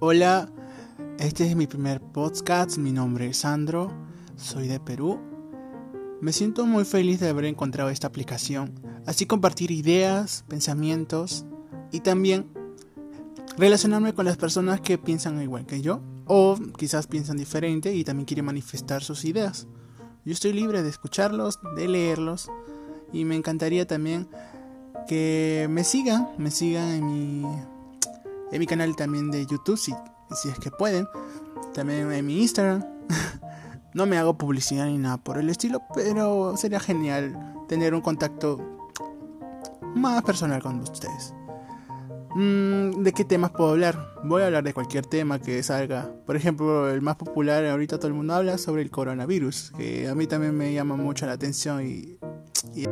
Hola, este es mi primer podcast, mi nombre es Sandro, soy de Perú. Me siento muy feliz de haber encontrado esta aplicación, así compartir ideas, pensamientos y también relacionarme con las personas que piensan igual que yo o quizás piensan diferente y también quieren manifestar sus ideas. Yo estoy libre de escucharlos, de leerlos y me encantaría también que me sigan, me sigan en mi en mi canal también de YouTube, si, si es que pueden. También en mi Instagram. no me hago publicidad ni nada por el estilo, pero sería genial tener un contacto más personal con ustedes. Mm, ¿De qué temas puedo hablar? Voy a hablar de cualquier tema que salga. Por ejemplo, el más popular ahorita todo el mundo habla sobre el coronavirus, que a mí también me llama mucho la atención y... y